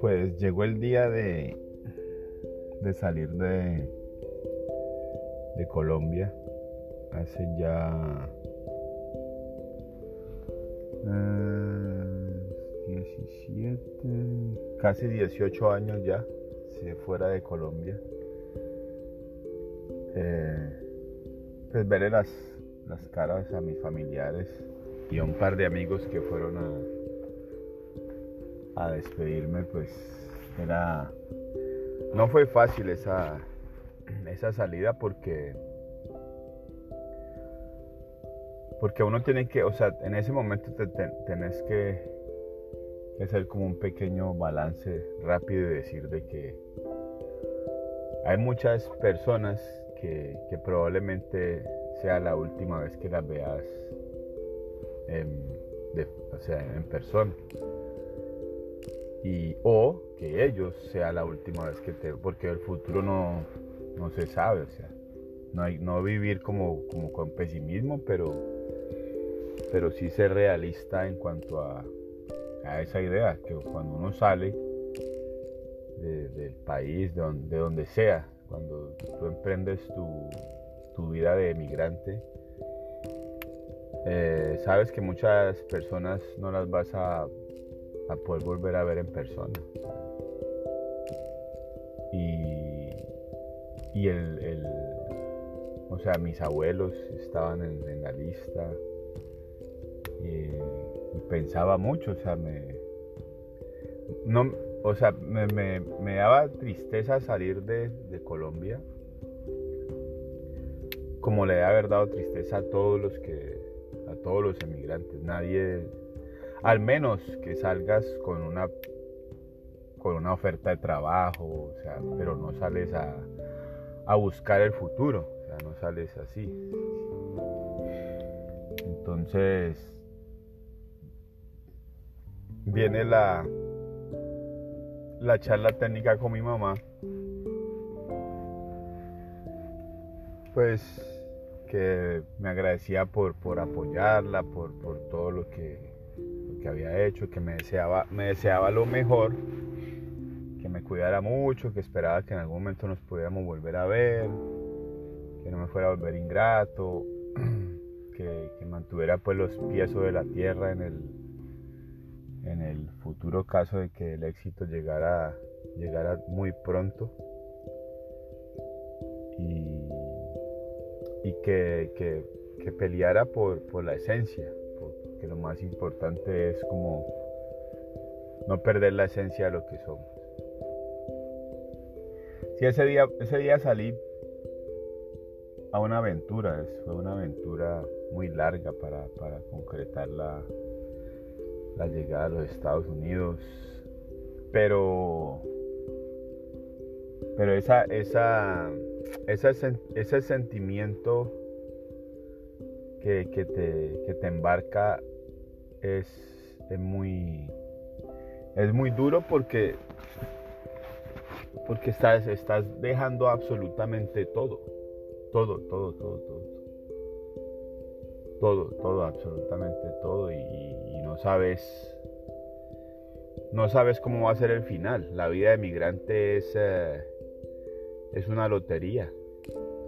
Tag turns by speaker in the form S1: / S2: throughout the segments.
S1: Pues llegó el día de, de salir de, de Colombia hace ya 17, eh, casi 18 años ya, se fuera de Colombia. Eh, pues veré las, las caras a mis familiares y a un par de amigos que fueron a, a despedirme, pues era... No fue fácil esa, esa salida porque porque uno tiene que, o sea, en ese momento te, tenés que, hacer como un pequeño balance rápido y decir de que hay muchas personas que, probablemente sea la última vez que las veas en, o sea, en persona. Y, o que ellos sea la última vez que te porque el futuro no, no se sabe, o sea, no, hay, no vivir como, como con pesimismo, pero pero sí ser realista en cuanto a, esa idea, que cuando uno sale del país, de donde, sea, cuando tú emprendes tu, vida de emigrante, eh, sabes que muchas personas no las vas a, poder volver a ver en persona. Y, y el, o sea, mis abuelos estaban en la lista, y, pensaba mucho, o sea, me, no, o sea, me, daba tristeza salir de, Colombia, como le debe haber dado tristeza a todos los que, a todos los emigrantes, nadie, al menos que salgas con una, con una oferta de trabajo, o sea, pero no sales a, a buscar el futuro, o sea, no sales así. Entonces, viene la, la charla técnica con mi mamá. Pues que me agradecía por, por apoyarla, por, todo lo que, que, había hecho, que me deseaba, me deseaba lo mejor, que me cuidara mucho, que esperaba que en algún momento nos pudiéramos volver a ver, que no me fuera a volver ingrato, que, que mantuviera pues los pies sobre la tierra en el, en el futuro caso de que el éxito llegara, llegara muy pronto. Y, que, que, peleara por, por, la esencia, porque lo más importante es como no perder la esencia de lo que somos. Si ese día, ese día salí a una aventura, fue una aventura muy larga para, para concretar la, la llegada a los Estados Unidos. Pero, pero esa, esa, ese sentimiento que, te, te, embarca es, es, muy, es muy duro porque, porque estás, estás dejando absolutamente todo, todo, todo, todo, todo todo, todo, absolutamente todo y, no sabes, no sabes cómo va a ser el final. La vida de migrante es, eh, es una lotería.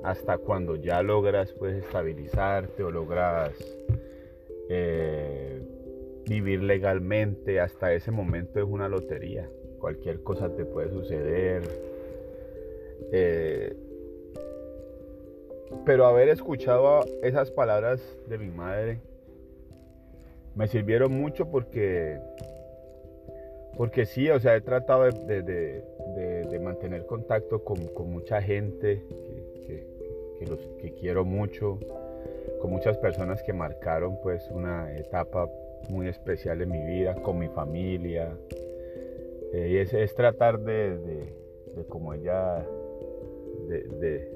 S1: Hasta cuando ya logras pues estabilizarte o logras eh, vivir legalmente, hasta ese momento es una lotería. Cualquier cosa te puede suceder. Eh, pero haber escuchado esas palabras de mi madre me sirvieron mucho porque, porque sí, o sea, he tratado de, mantener contacto con, mucha gente que, los, que quiero mucho, con muchas personas que marcaron pues una etapa muy especial en mi vida, con mi familia. Eh, y es, es tratar de, como ella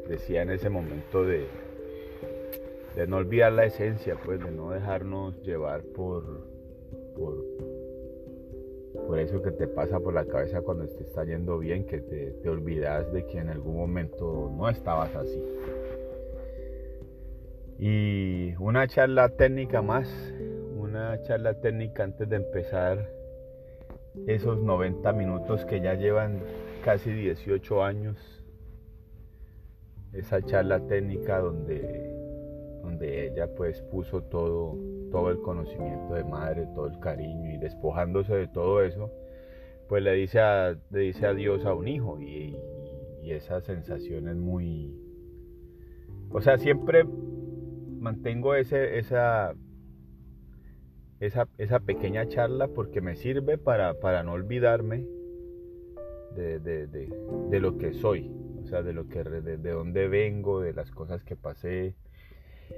S1: decía en ese momento de, de no olvidar la esencia, pues de no dejarnos llevar por, por eso que te pasa por la cabeza cuando te está yendo bien, que te, te olvidas de que en algún momento no estabas así. Y una charla técnica más, una charla técnica antes de empezar esos 90 minutos que ya llevan casi 18 años. Esa charla técnica donde, donde ella pues puso todo, todo el conocimiento de madre, todo el cariño y despojándose de todo eso, pues le dice, a, le dice adiós a un hijo y, y esa sensación es muy... O sea, siempre mantengo ese, esa, esa, esa, pequeña charla porque me sirve para, para no olvidarme de, de, de, lo que soy, o sea, de lo que de, dónde vengo, de las cosas que pasé.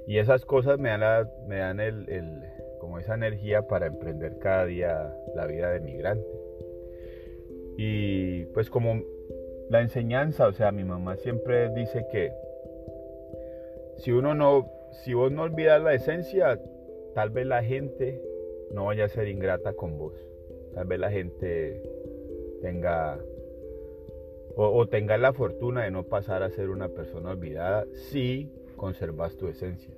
S1: Y esas cosas me dan, me dan el, como esa energía para emprender cada día la vida de migrante. Y pues como la enseñanza, o sea, mi mamá siempre dice que si uno no, si vos no olvidas la esencia, tal vez la gente no vaya a ser ingrata con vos. Tal vez la gente tenga o, o tenga la fortuna de no pasar a ser una persona olvidada si conservas tu esencia.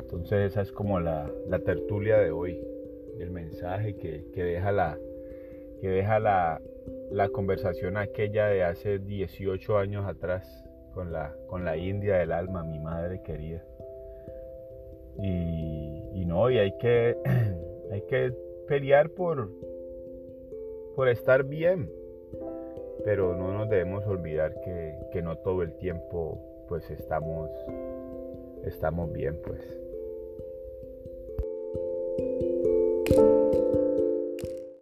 S1: Entonces esa es como la, la tertulia de hoy, el mensaje que, que deja la, que deja la, la conversación aquella de hace 18 años atrás con la, con la India del alma, mi madre querida. Y, no, y hay que, hay que pelear por, por estar bien, pero no nos debemos olvidar que, que no todo el tiempo pues estamos, estamos bien pues.